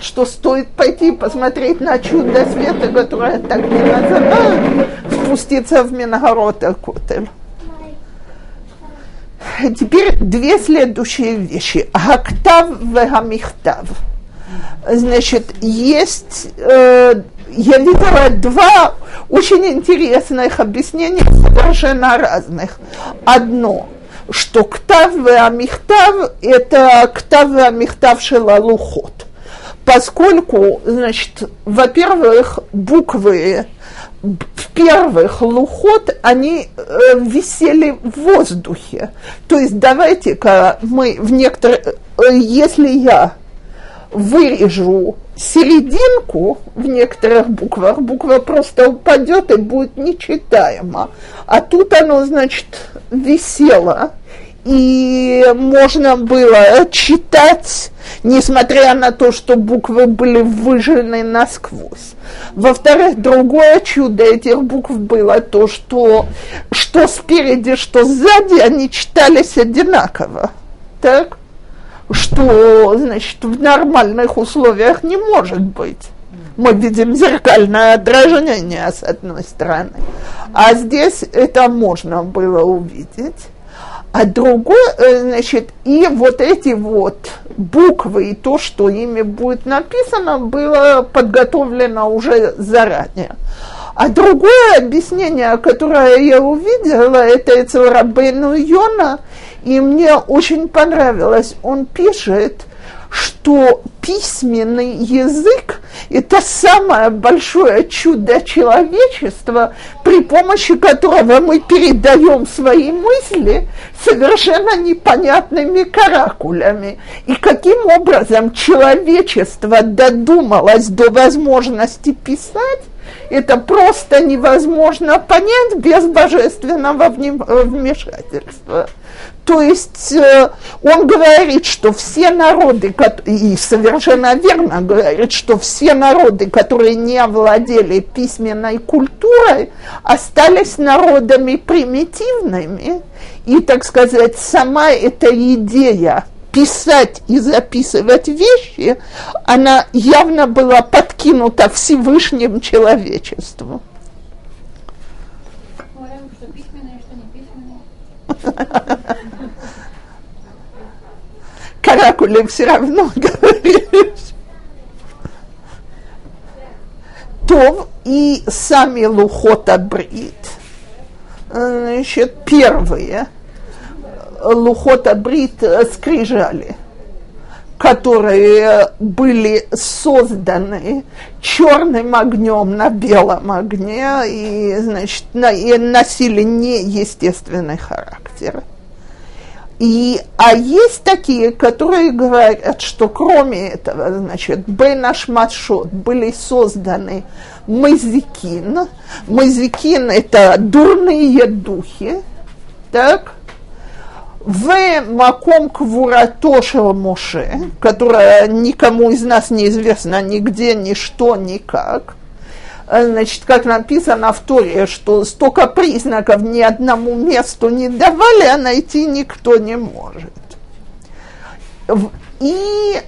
что стоит пойти посмотреть на чудо света, которое так не называют, спуститься в Мингород Котель. Теперь две следующие вещи. Гактав вегамихтав. Значит, есть э, я видела два очень интересных объяснения, совершенно разных. Одно, что ктав и амихтав – это ктав и амихтав шелалухот. Поскольку, значит, во-первых, буквы в первых лухот, они э, висели в воздухе. То есть давайте-ка мы в некоторых, э, если я вырежу серединку в некоторых буквах, буква просто упадет и будет нечитаема. А тут оно, значит, висело, и можно было читать, несмотря на то, что буквы были выжжены насквозь. Во-вторых, другое чудо этих букв было то, что что спереди, что сзади, они читались одинаково. Так? Что, значит, в нормальных условиях не может быть. Мы видим зеркальное отражение с одной стороны, а здесь это можно было увидеть. А другое, э, значит, и вот эти вот буквы и то, что ими будет написано, было подготовлено уже заранее. А другое объяснение, которое я увидела, это Эцел Рабейну Йона, и мне очень понравилось. Он пишет, что письменный язык – это самое большое чудо человечества, при помощи которого мы передаем свои мысли совершенно непонятными каракулями. И каким образом человечество додумалось до возможности писать, это просто невозможно понять без божественного вмешательства. То есть э, он говорит, что все народы, и совершенно верно говорит, что все народы, которые не овладели письменной культурой, остались народами примитивными. И, так сказать, сама эта идея писать и записывать вещи, она явно была подкинута Всевышним человечеству. Каракули все равно говоришь. То и сами лухота брит, значит, первые. Лухота брит скрижали, которые были созданы черным огнем на белом огне и, значит, на, и носили неестественный характер. И, а есть такие, которые говорят, что кроме этого, значит, Бенаш Машот были созданы мазикин. Мазикин – это дурные духи, так? В Маком Квуратошева Моше, которая никому из нас не известна нигде, ни что, никак – значит, как написано в Торе, что столько признаков ни одному месту не давали, а найти никто не может. И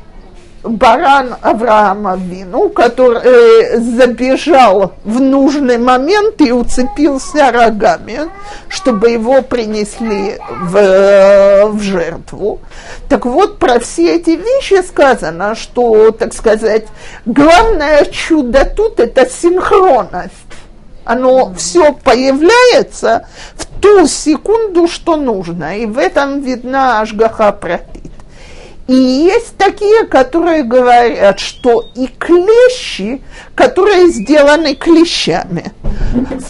баран Авраама Вину, который э, забежал в нужный момент и уцепился рогами, чтобы его принесли в, э, в жертву. Так вот, про все эти вещи сказано, что, так сказать, главное чудо тут – это синхронность. Оно все появляется в ту секунду, что нужно, и в этом видна Ашгаха Прати. И есть такие, которые говорят, что и клещи, которые сделаны клещами.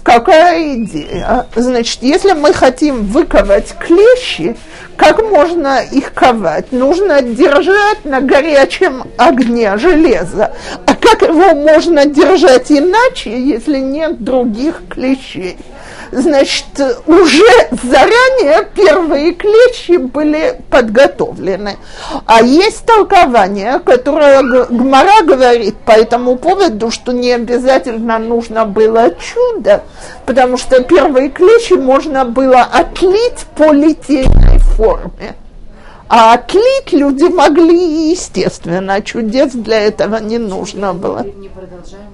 Какая идея? Значит, если мы хотим выковать клещи, как можно их ковать? Нужно держать на горячем огне железо. А как его можно держать иначе, если нет других клещей? Значит, уже заранее первые клещи были подготовлены. А есть толкование, которое Гмара говорит по этому поводу, что не обязательно нужно было чудо, потому что первые клещи можно было отлить по литейной форме. А отлить люди могли, естественно, чудес для этого не нужно было. Не продолжаем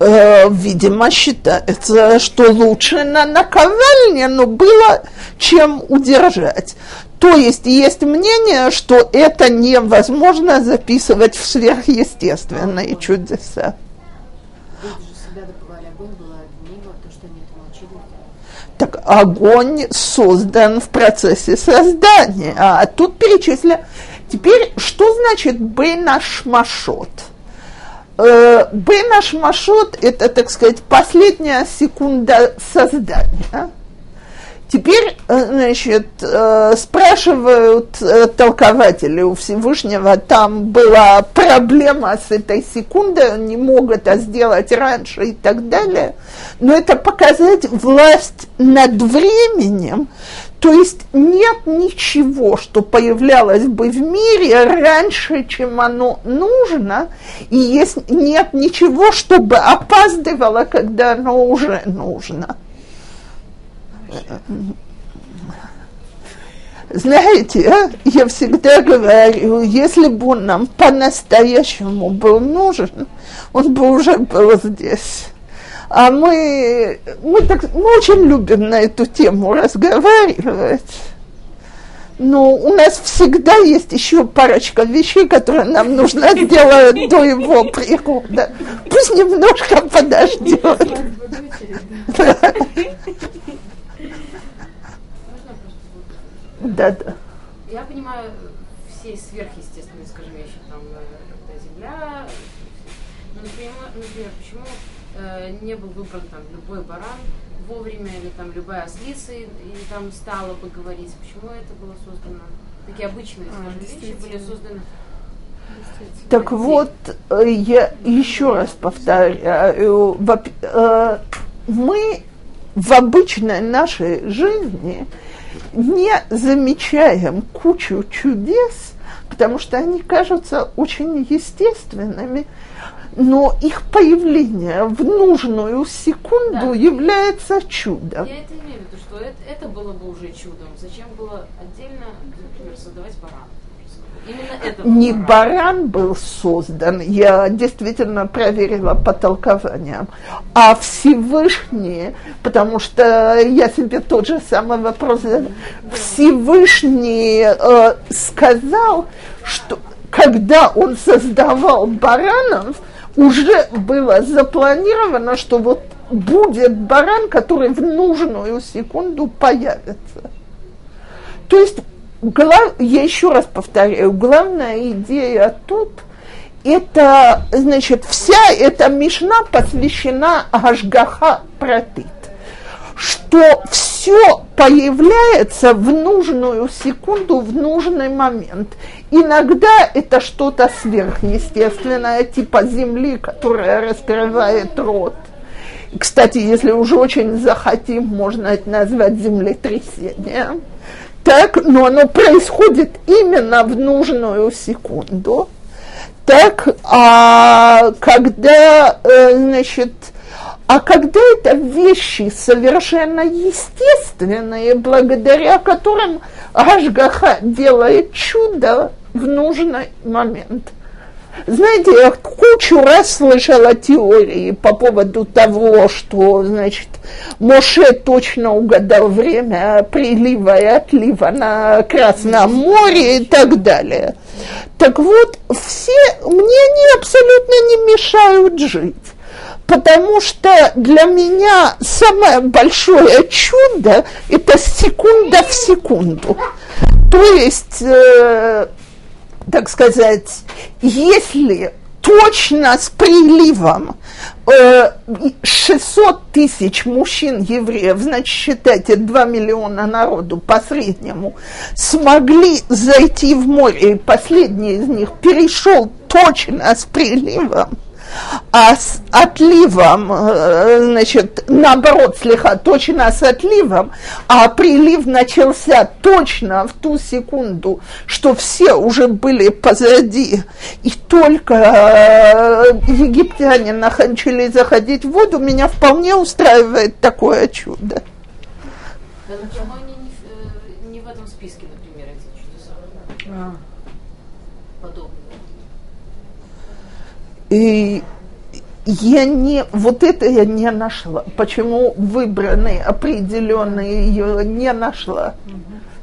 э, видимо, считается, что лучше на наковальне, но было чем удержать. То есть есть мнение, что это невозможно записывать в сверхъестественные чудеса. Так огонь создан в процессе создания, а тут перечисля. Теперь, что значит бенашмашот? Э, Бенаш Машот – это, так сказать, последняя секунда создания. Теперь, э, значит, э, спрашивают толкователи у Всевышнего, там была проблема с этой секундой, не могут это сделать раньше и так далее. Но это показать власть над временем, то есть нет ничего, что появлялось бы в мире раньше, чем оно нужно, и есть, нет ничего, чтобы опаздывало, когда оно уже нужно. Знаете, а, я всегда говорю, если бы он нам по-настоящему был нужен, он бы уже был здесь. А мы, мы, так, мы очень любим на эту тему разговаривать. Но у нас всегда есть еще парочка вещей, которые нам нужно сделать до его прихода. Пусть немножко подождет. Да, да. Я понимаю все сверхъестественные, скажем, вещи, там, э, когда земля, ну, например, например почему э, не был выбран там любой баран вовремя, или там любая ослица, и, и там стала бы говорить, почему это было создано, такие обычные, А, скажем, вещи были созданы. Так вот, э, я еще раз повторяю, э, мы в обычной нашей жизни не замечаем кучу чудес, потому что они кажутся очень естественными, но их появление в нужную секунду Да. является чудом. Я это имею в виду, что это, это было бы уже чудом. Зачем было отдельно, например, создавать барана? Именно это был Не баран был создан, я действительно проверила по толкованиям, а Всевышний, потому что я себе тот же самый вопрос задала. Всевышний э, сказал, что когда он создавал баранов, уже было запланировано, что вот будет баран, который в нужную секунду появится. То есть, глав- я еще раз повторяю, главная идея тут это, значит, вся эта мишна посвящена Ашгаха Протит, что все появляется в нужную секунду, в нужный момент. Иногда это что-то сверхъестественное, типа земли, которая раскрывает рот. Кстати, если уже очень захотим, можно это назвать землетрясением. Так, но оно происходит именно в нужную секунду. Так, а когда, э, значит, а когда это вещи совершенно естественные, благодаря которым Ашгаха делает чудо в нужный момент. Знаете, я кучу раз слышала теории по поводу того, что, значит, Моше точно угадал время прилива и отлива на Красном море и так далее. Так вот, все, мне они абсолютно не мешают жить. Потому что для меня самое большое чудо – это секунда в секунду. То есть, э, так сказать, если точно с приливом э, 600 тысяч мужчин евреев, значит, считайте, 2 миллиона народу по среднему, смогли зайти в море, и последний из них перешел точно с приливом, а с отливом, э, значит, наоборот, слегка точно с отливом, а прилив начался точно в ту секунду, что все уже были позади, и только э, египтяне начали заходить в воду, меня вполне устраивает такое чудо. Да, почему они не, в- э, не в этом списке, например, эти чудеса А, подобные? И я не, вот это я не нашла. Почему выбранные определенные ее не нашла?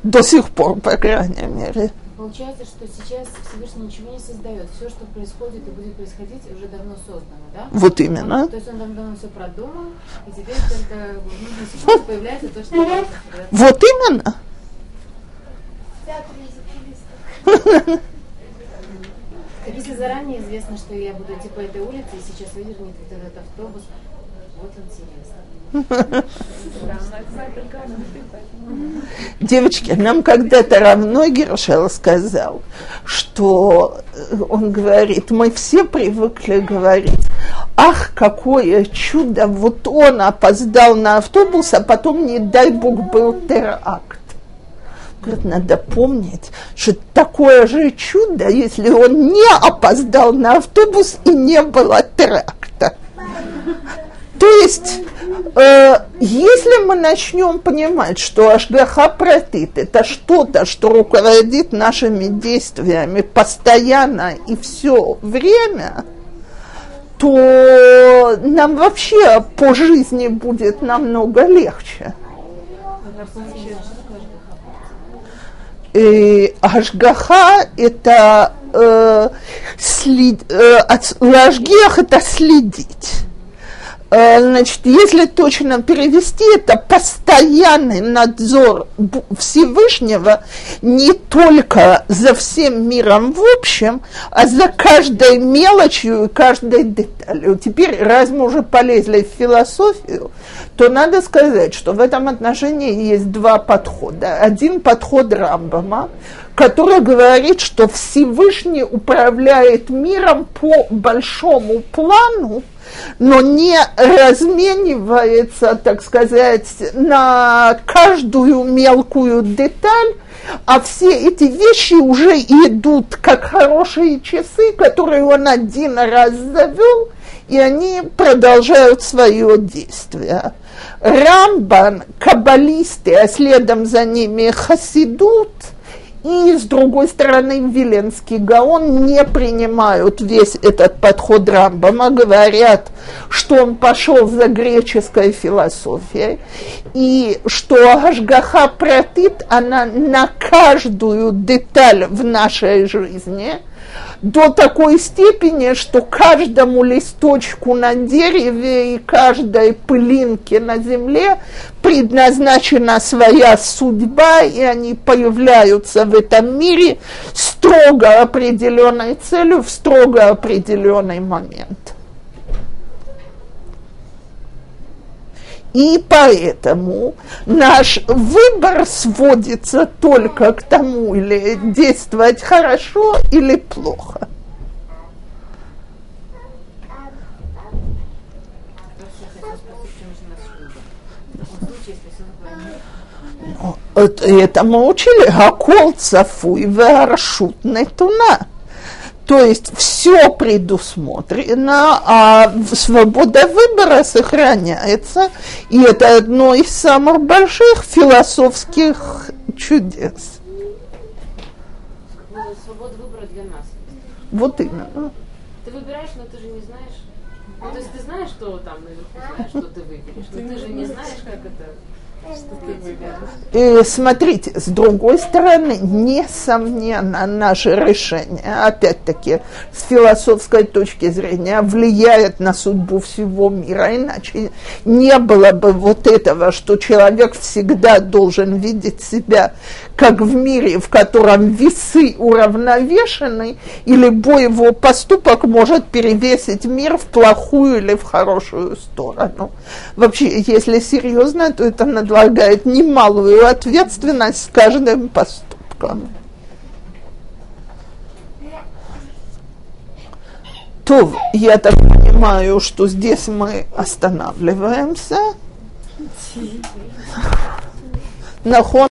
До сих пор, по крайней мере. Получается, что сейчас Всевышний ничего не создает. Все, что происходит и будет происходить, уже давно создано, да? Вот именно. То есть он давно все продумал, и теперь только в нужную секунду появляется то, что. Вот именно. Так Если заранее известно, что я буду идти по этой улице, и сейчас выдернет вот этот автобус, вот интересно. Девочки, нам когда-то равно Гершел сказал, что э, он говорит, мы все привыкли говорить, ах, какое чудо, вот он опоздал на автобус, а потом, не дай бог, был теракт. Говорит, надо помнить, что такое же чудо, если он не опоздал на автобус и не было теракта. То есть, э, если мы начнем понимать, что Ашгаха Протит – это что-то, что руководит нашими действиями постоянно и все время, то нам вообще по жизни будет намного легче. Э, Ашгаха – это э, след, э, от, Лашгех – это следить. Э, Значит, если точно перевести, это постоянный надзор Всевышнего не только за всем миром в общем, а за каждой мелочью и каждой деталью. Теперь, раз мы уже полезли в философию, то надо сказать, что в этом отношении есть два подхода. Один подход Рамбама, который говорит, что Всевышний управляет миром по большому плану, но не разменивается, так сказать, на каждую мелкую деталь, а все эти вещи уже идут как хорошие часы, которые он один раз завел, и они продолжают свое действие. Рамбан, каббалисты, а следом за ними хасидут – и, с другой стороны, Виленский Гаон не принимают весь этот подход Рамбама, говорят, что он пошел за греческой философией, и что Ашгаха протит, она на каждую деталь в нашей жизни – до такой степени, что каждому листочку на дереве и каждой пылинке на земле предназначена своя судьба, и они появляются в этом мире строго определенной целью в строго определенный момент. И поэтому наш выбор сводится только к тому, или действовать хорошо или плохо. Это, это мы учили Гакол Цафуй Варшут Нетуна. То есть все предусмотрено, а свобода выбора сохраняется. И это одно из самых больших философских чудес. Свобода выбора для нас. Вот именно. Ты выбираешь, но ты же не знаешь. Ну, то есть ты знаешь, что там наверху знаешь, что ты выберешь, но ты же не знаешь, как это. И смотрите, с другой стороны, несомненно, наше решение, опять-таки, с философской точки зрения, влияет на судьбу всего мира, иначе не было бы вот этого, что человек всегда должен видеть себя как в мире, в котором весы уравновешены, и любой его поступок может перевесить мир в плохую или в хорошую сторону. Вообще, если серьезно, то это надлагает немалую ответственность с каждым поступком. То, я так понимаю, что здесь мы останавливаемся. Нахон